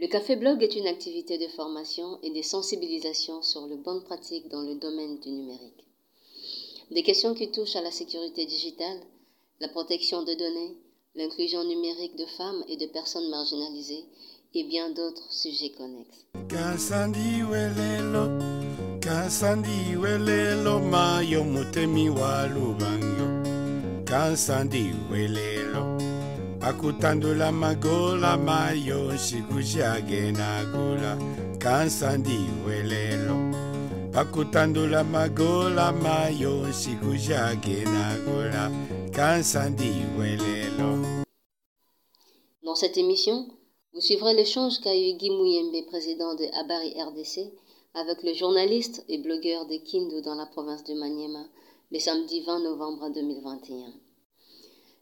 Le Café Blog est une activité de formation et de sensibilisation sur les bonnes pratiques dans le domaine du numérique. Des questions qui touchent à la sécurité digitale, la protection de données, l'inclusion numérique de femmes et de personnes marginalisées et bien d'autres sujets connexes. Pakutandula Dans cette émission, vous suivrez l'échange qu'a eu Guy Mouyembe, président de Abari RDC, avec le journaliste et blogueur de Kindu dans la province de Maniema, le samedi 20 novembre 2021.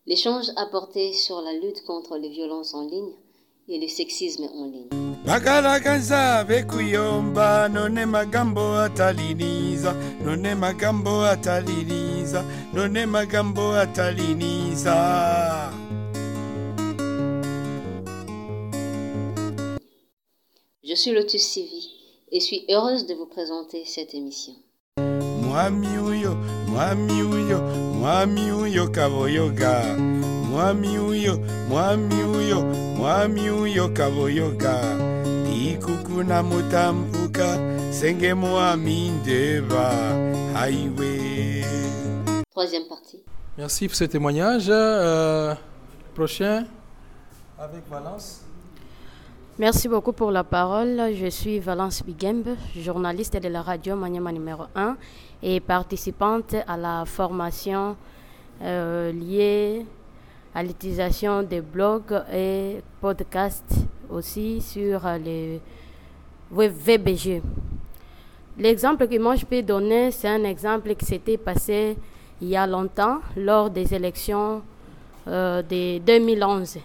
L'échange a porté sur la lutte contre les violences en ligne et le sexisme en ligne. bakalakaza bekuyomba none magambo ataliniza none magambo ataliniza none magambo ataliniza Je suis Lotus Sivi et suis heureuse de vous présenter cette émission. mwami uyo mwami uyo mwami uyo kaboyoga mwami uyo mwami uyo mwami uyo kaboyoga ikukuna mutambuka senge mwami ndeba highway Troisième partie. Merci pour ce témoignage. Euh, prochain, avec Valence. Merci beaucoup pour la parole. Je suis Valence Bigembe, journaliste de la radio Maniema numéro 1 et participante à la formation euh, liée à l'utilisation des blogs et podcasts aussi sur euh, les VBG. L'exemple que moi je peux donner, c'est un exemple qui s'était passé il y a longtemps lors des élections euh, de 2011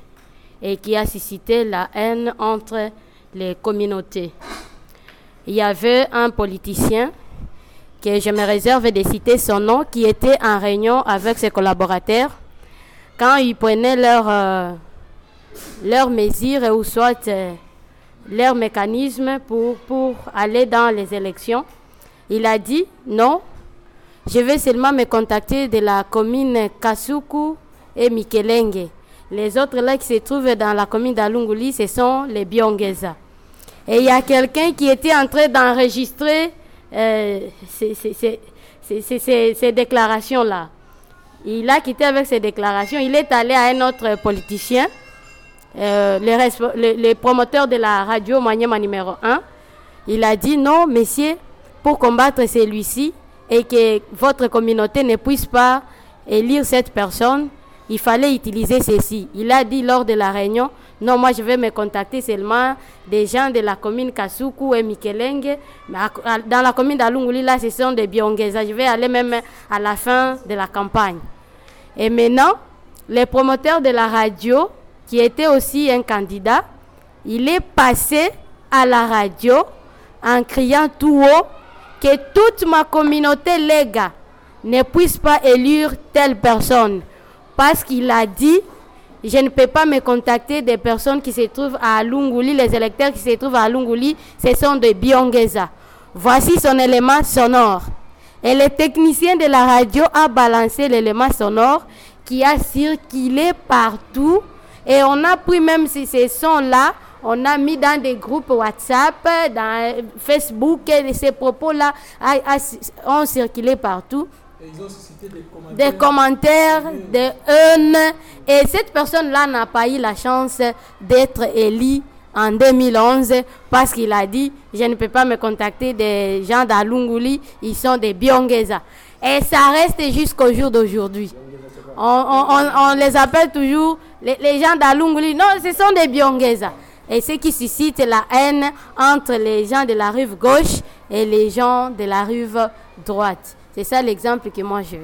et qui a suscité la haine entre les communautés. Il y avait un politicien que je me réserve de citer son nom, qui était en réunion avec ses collaborateurs quand ils prenaient leurs euh, mesures ou soit euh, leurs mécanismes pour, pour aller dans les élections. Il a dit non, je vais seulement me contacter de la commune Kasuku et Mikelenge. Les autres là qui se trouvent dans la commune d'Alunguli, ce sont les Biongeza. Et il y a quelqu'un qui était en train d'enregistrer euh, ces, déclarations-là. Il a quitté avec ces déclarations. Il est allé à un autre politicien, euh, le- le promoteur de la radio Maniema numéro 1. Il a dit non, messieurs, pour combattre celui-ci et que votre communauté ne puisse pas élire cette personne, il fallait utiliser ceci. Il a dit lors de la réunion, non, moi je vais me contacter seulement des gens de la commune Kasuku et Mikelenge. Dans la commune d'Alunguli, là, ce sont des Biongeza. Je vais aller même à la fin de la campagne. Et maintenant, le promoteur de la radio, qui était aussi un candidat, il est passé à la radio en criant tout haut que toute ma communauté, les gars, ne puisse pas élire telle personne. Parce qu'il a dit, je ne peux pas me contacter des personnes qui se trouvent à Lunguli, les électeurs qui se trouvent à Lunguli, ce sont des Biongeza. Voici son élément sonore. Et le technicien de la radio a balancé l'élément sonore qui a circulé partout. Et on a pris même ces sons-là, on a mis dans des groupes WhatsApp, dans Facebook, et ces propos-là ont circulé partout ils ont suscité des commentaires. des commentaires, des haines. Et cette personne-là n'a pas eu la chance d'être élue en 2011 parce qu'il a dit je ne peux pas me contacter des gens d'Alunguli, ils sont des Biongeza. Et ça reste jusqu'au jour d'aujourd'hui. On, on- on- on les appelle toujours les, les gens d'Alunguli. Non, ce sont des Biongeza. Et ce qui suscite la haine entre les gens de la rive gauche et les gens de la rive droite. C'est ça l'exemple que moi je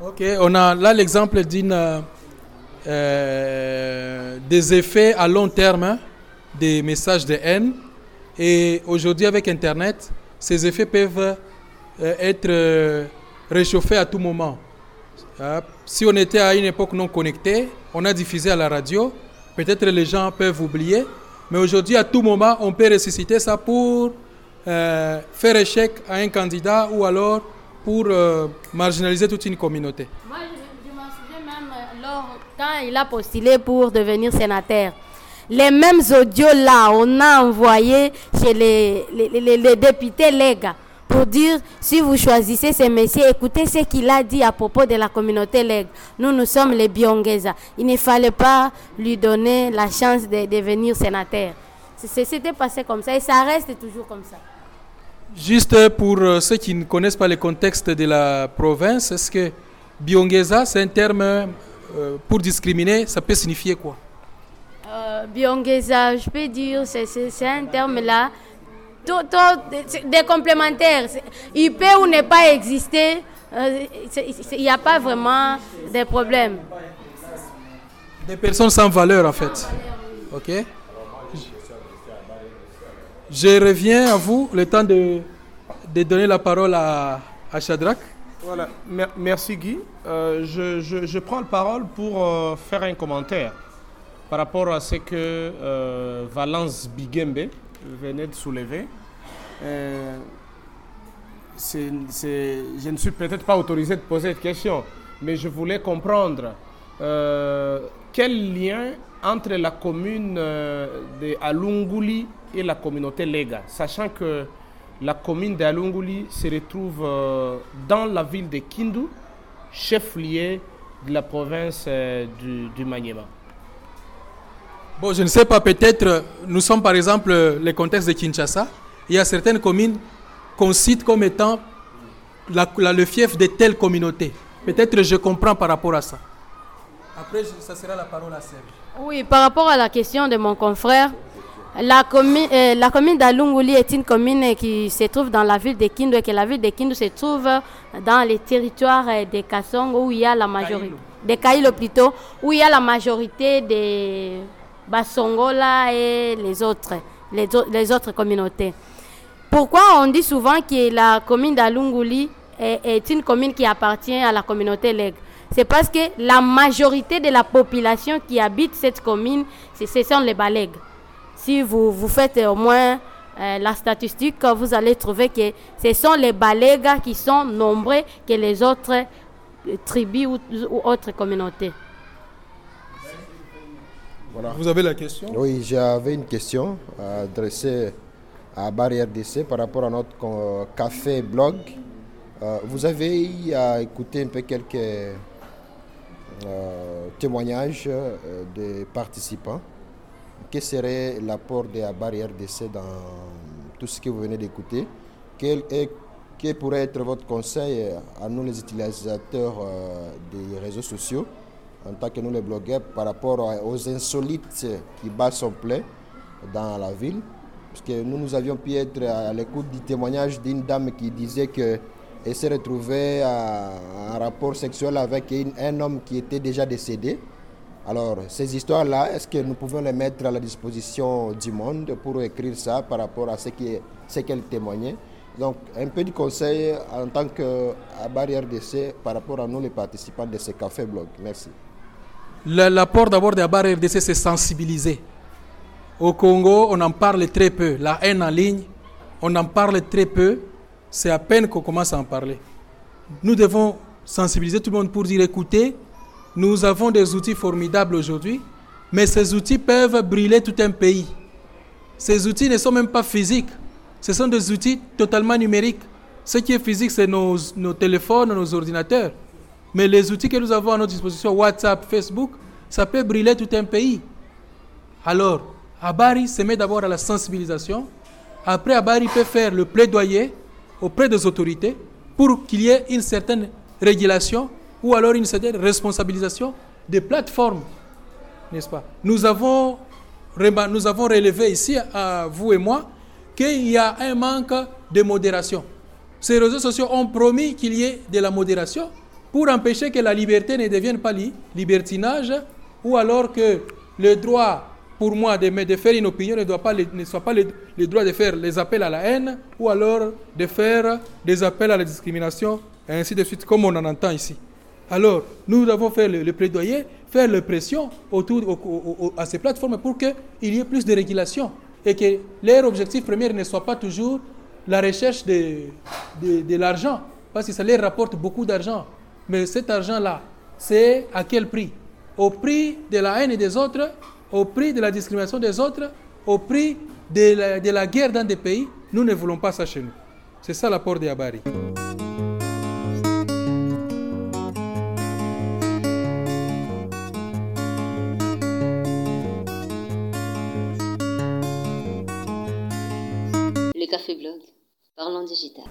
Ok, on a là l'exemple d'une euh, euh, des effets à long terme hein, des messages de haine. Et aujourd'hui, avec Internet, ces effets peuvent euh, être réchauffés à tout moment. Si on était à une époque non connectée, on a diffusé à la radio, Peut-être les gens peuvent oublier, mais aujourd'hui, à tout moment, on peut ressusciter ça pour euh, faire échec à un candidat ou alors pour euh, marginaliser toute une communauté. Moi, je, m'en souviens même euh, quand il a postulé pour devenir sénateur. Les mêmes audios là, on a envoyé chez les, députés Lega pour dire si vous choisissez ce monsieur, écoutez ce qu'il a dit à propos de la communauté Lega. Nous, nous sommes les Biongeza. Il ne fallait pas lui donner la chance de devenir sénateur. C'était passé comme ça et ça reste toujours comme ça. Juste pour euh, ceux qui ne connaissent pas le contexte de la province, est-ce que Biongeza, c'est un terme euh, pour discriminer, ça peut signifier quoi? Euh, Biongeza, je peux dire, c'est un terme là, tout, des complémentaires. Il peut ou ne pas exister, euh, il n'y a pas vraiment de problème. Des personnes sans valeur en fait. Ok? Je reviens à vous, le temps de, de donner la parole à, à. Voilà, merci Guy. Euh, je, je, je, prends la parole pour euh, faire un commentaire par rapport à ce que euh, Valence Bigembe venait de soulever. je ne suis peut-être pas autorisé de poser cette question, mais je voulais comprendre quel lien entre la commune de Alunguli et la communauté Lega, sachant que la commune d'Alunguli se retrouve euh, dans la ville de Kindu, chef-lieu de la province euh, du, du Maniema. Bon, je ne sais pas, peut-être, nous sommes par exemple le contexte de Kinshasa. Il y a certaines communes qu'on cite comme étant la, le fief de telle communauté. Peut-être je comprends par rapport à ça. Après, ça sera la parole à Serge. Oui, par rapport à la question de mon confrère, la commune, euh, la commune d'Alunguli est une commune qui se trouve dans la ville de Kindu et que la ville de Kindu se trouve dans les territoires de Kassong où il y a la majorité, de Kailo plutôt, où il y a la majorité des Basongola et les autres, les, les autres communautés. Pourquoi on dit souvent que la commune d'Alunguli est, est, une commune qui appartient à la communauté Leg? C'est parce que la majorité de la population qui habite cette commune, ce sont les Balègues si vous, vous faites au moins euh, la statistique, vous allez trouver que ce sont les Balégas qui sont nombreux que les autres euh, tribus ou, autres communautés. Voilà. Vous avez la question? Oui, j'avais une question adressée à Barrière DC par rapport à notre café blog. Euh, vous avez écouté un peu quelques témoignages des participants quel serait l'apport de la barrière d'essai dans tout ce que vous venez d'écouter quel, quel, pourrait être votre conseil à nous les utilisateurs euh, des réseaux sociaux en tant que nous les blogueurs par rapport aux insolites qui battent son plein dans la ville? Parce que nous, nous avions pu être à l'écoute du témoignage d'une dame qui disait qu'elle s'est retrouvée à un rapport sexuel avec un homme qui était déjà décédé. Alors, ces histoires-là, est-ce que nous pouvons les mettre à la disposition du monde pour écrire ça par rapport à ce qu'elle témoignait Donc, un peu de conseil en tant que barrière d'essai par rapport à nous, les participants de ce café blog. Merci. L'apport d'abord de la barrière d'essai, c'est sensibiliser. Au Congo, on en parle très peu. La haine en ligne, on en parle très peu. C'est à peine qu'on commence à en parler. Nous devons sensibiliser tout le monde pour dire écoutez, nous avons des outils formidables aujourd'hui, mais ces outils peuvent brûler tout un pays. Ces outils ne sont même pas physiques, ce sont des outils totalement numériques. Ce qui est physique, c'est nos, nos, téléphones, nos ordinateurs. Mais les outils que nous avons à notre disposition, WhatsApp, Facebook, ça peut brûler tout un pays. Alors, Abari se met d'abord à la sensibilisation. Après, Abari peut faire le plaidoyer auprès des autorités pour qu'il y ait une certaine régulation ou alors une certaine responsabilisation des plateformes, n'est-ce pas? Nous avons, nous avons relevé ici, à vous et moi, qu'il y a un manque de modération. Ces réseaux sociaux ont promis qu'il y ait de la modération pour empêcher que la liberté ne devienne pas libertinage ou alors que le droit pour moi de, faire une opinion ne, soit pas le, droit de faire les appels à la haine ou alors de faire des appels à la discrimination et ainsi de suite comme on en entend ici. Alors, nous avons fait le, plaidoyer, faire la pression autour à ces plateformes pour qu'il y ait plus de régulation et que leur objectif premier ne soit pas toujours la recherche de, de, l'argent, parce que ça leur rapporte beaucoup d'argent. Mais cet argent-là, c'est à quel prix? Au prix de la haine des autres, au prix de la discrimination des autres, au prix de la, guerre dans des pays? Nous ne voulons pas ça chez nous. C'est ça l'apport de Abari. Café Blog, parlons digital.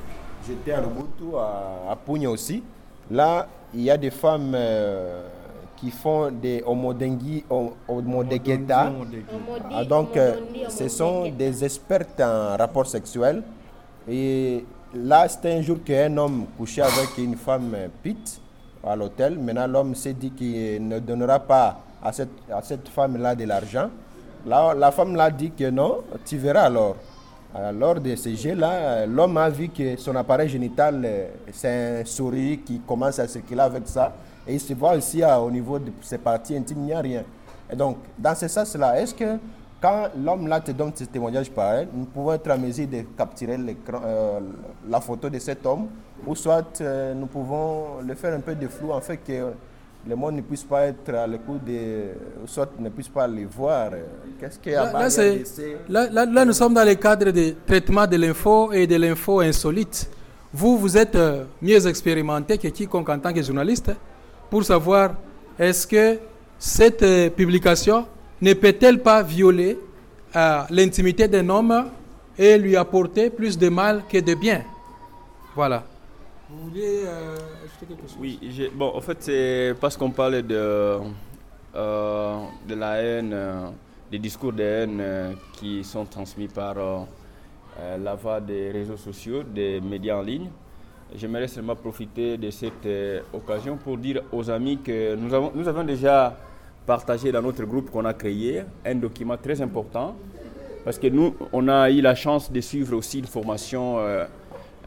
J'étais à Lobutu, à, à aussi. Là, il y a des femmes euh, qui font des homodengi, homodegeta. Ah, donc, euh, ce sont des expertes en rapport sexuel. Et là, c'était un jour qu'un homme couchait avec une femme pite à l'hôtel. Maintenant, l'homme s'est dit qu'il ne donnera pas à cette, à cette femme-là de l'argent. Là, la femme l'a dit que non, tu verras alors. Euh, lors de ces jeux-là, l'homme a vu que son appareil génital, euh, c'est un souris qui commence à circuler avec ça. Et il se voit aussi euh, au niveau de ses parties intimes, il n'y a rien. Et donc, dans ce sens-là, est-ce que quand l'homme là te donne ce témoignage pareil, nous pouvons être en mesure de capturer la photo de cet homme, ou soit nous pouvons le faire un peu de flou, en fait, que le monde ne puisse pas être à l'écoute de, soit ne puisse pas les voir. Qu'est-ce qu'il y a là, là, là, nous sommes dans le cadre de traitement de l'info et de l'info insolite. Vous, vous êtes euh, mieux expérimenté que quiconque en tant que journaliste pour savoir est-ce que cette euh, publication ne peut-elle pas violer euh, l'intimité d'un homme et lui apporter plus de mal que de bien? Voilà. Vous voulez euh, Oui, bon, en fait, c'est parce qu'on parlait de, euh, de la haine, euh, des discours de haine qui sont transmis par la voie des réseaux sociaux, des médias en ligne. J'aimerais seulement profiter de cette occasion pour dire aux amis que nous avons, nous avons déjà partagé dans notre groupe qu'on a créé un document très important parce que nous, on a eu la chance de suivre aussi une formation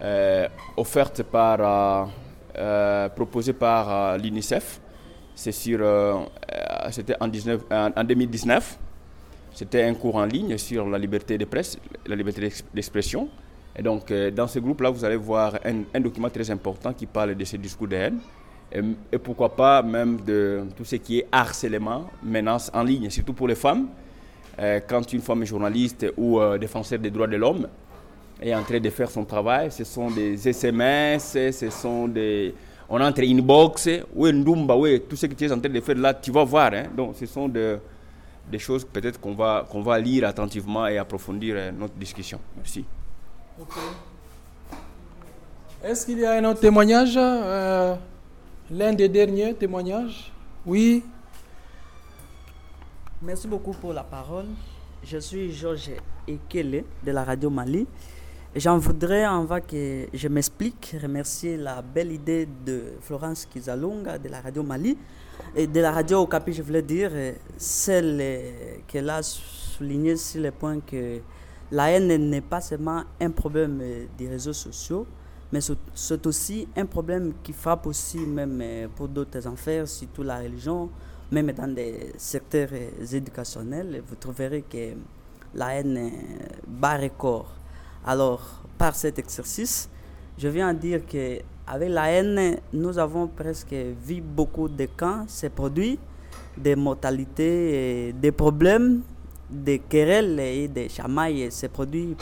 euh, offerte par, euh, euh, proposée par l'UNICEF. C'est sur, c'était en, en, 2019. C'était un cours en ligne sur la liberté de presse, la liberté d'expression. Et donc, dans ce groupe-là, vous allez voir un, document très important qui parle de ce discours de haine. Et, pourquoi pas même de tout ce qui est harcèlement, menace en ligne, surtout pour les femmes. quand une femme est journaliste ou défenseur des droits de l'homme, est en train de faire son travail. Ce sont des SMS, ce sont des... On entre inbox, oui, Ndumba, oui, tout ce que tu es en train de faire là, tu vas voir. Hein. Donc, ce sont de, des choses peut-être qu'on va, qu'on va lire attentivement et approfondir euh, notre discussion. Merci. Est-ce qu'il y a un autre témoignage euh, L'un des derniers témoignages? Oui. Merci beaucoup pour la parole. Je suis Georges Ekele de la radio Mali. J'en voudrais, en va que je m'explique, remercier la belle idée de Florence Kizalunga de la radio Mali et de la radio Okapi, je voulais dire, celle qu'elle a souligné sur le point que la haine n'est pas seulement un problème des réseaux sociaux, mais c'est aussi un problème qui frappe aussi même pour d'autres enfers, surtout la religion, même dans des secteurs éducationnels. Vous trouverez que la haine bat record. Alors, par cet exercice, je viens dire que avec la haine, nous avons presque vu beaucoup de camps se produits, des mortalités, des problèmes, des querelles et des chamailles se produisent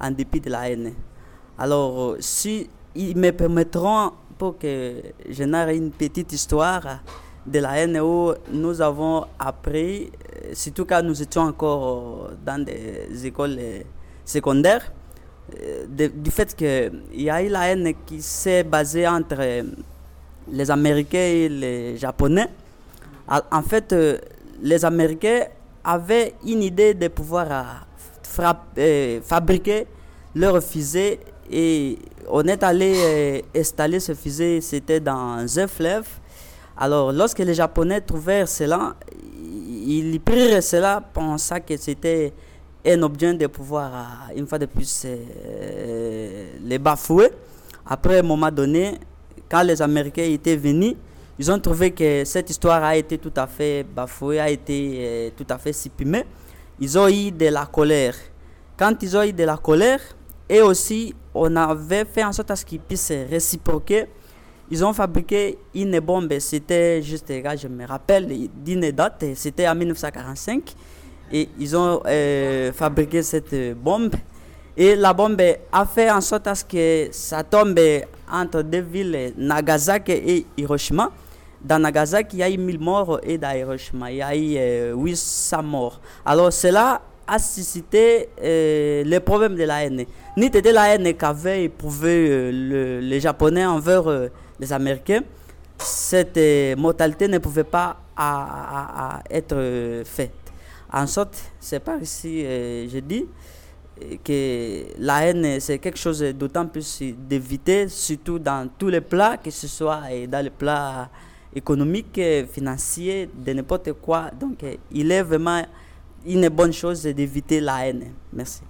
en dépit de la haine. Alors, si ils me permettront pour que je narre une petite histoire de la haine où nous avons appris, surtout quand nous étions encore dans des écoles secondaires, euh, du fait qu'il y a eu la haine qui s'est basée entre les Américains et les Japonais. En fait, euh, les Américains avaient une idée de pouvoir euh, fabriquer leurs fusées et on est allé installer ce fusée, c'était dans un fleuve. Alors, lorsque les Japonais trouvèrent cela, ils prirent cela pensant que c'était un objet de pouvoir, euh, une fois de plus, euh, les bafouer. Après, un moment donné, quand les Américains étaient venus, ils ont trouvé que cette histoire a été tout à fait bafouée, a été euh, tout à fait supprimée. Ils ont eu de la colère. Quand ils ont eu de la colère, et aussi on avait fait en sorte à ce qu'ils puissent réciproquer, ils ont fabriqué une bombe, c'était juste, je me rappelle d'une date, c'était en 1945, et ils ont euh, fabriqué cette bombe. Et la bombe a fait en sorte à ce que ça tombe entre deux villes, Nagasaki et Hiroshima. Dans Nagasaki, il y a eu 1000 morts et dans Hiroshima, il y a eu 800 euh, morts. Alors cela a suscité euh, le problème de la haine. Ni de la haine qu'avaient éprouvé euh, les Japonais envers les Américains. Cette mortalité ne pouvait pas être faite. En sorte, c'est par ici, je dis, que la haine, c'est quelque chose d'autant plus d'éviter, surtout dans tous les plats, que ce soit dans les plats économiques, financiers, de n'importe quoi. Donc, il est vraiment une bonne chose d'éviter la haine. Merci.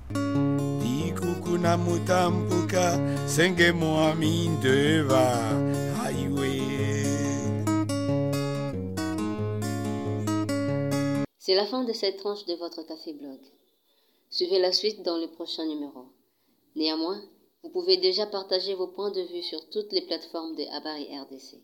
C'est la fin de cette tranche de votre café blog. Suivez la suite dans le prochain numéro. Néanmoins, vous pouvez déjà partager vos points de vue sur toutes les plateformes de Habari RDC.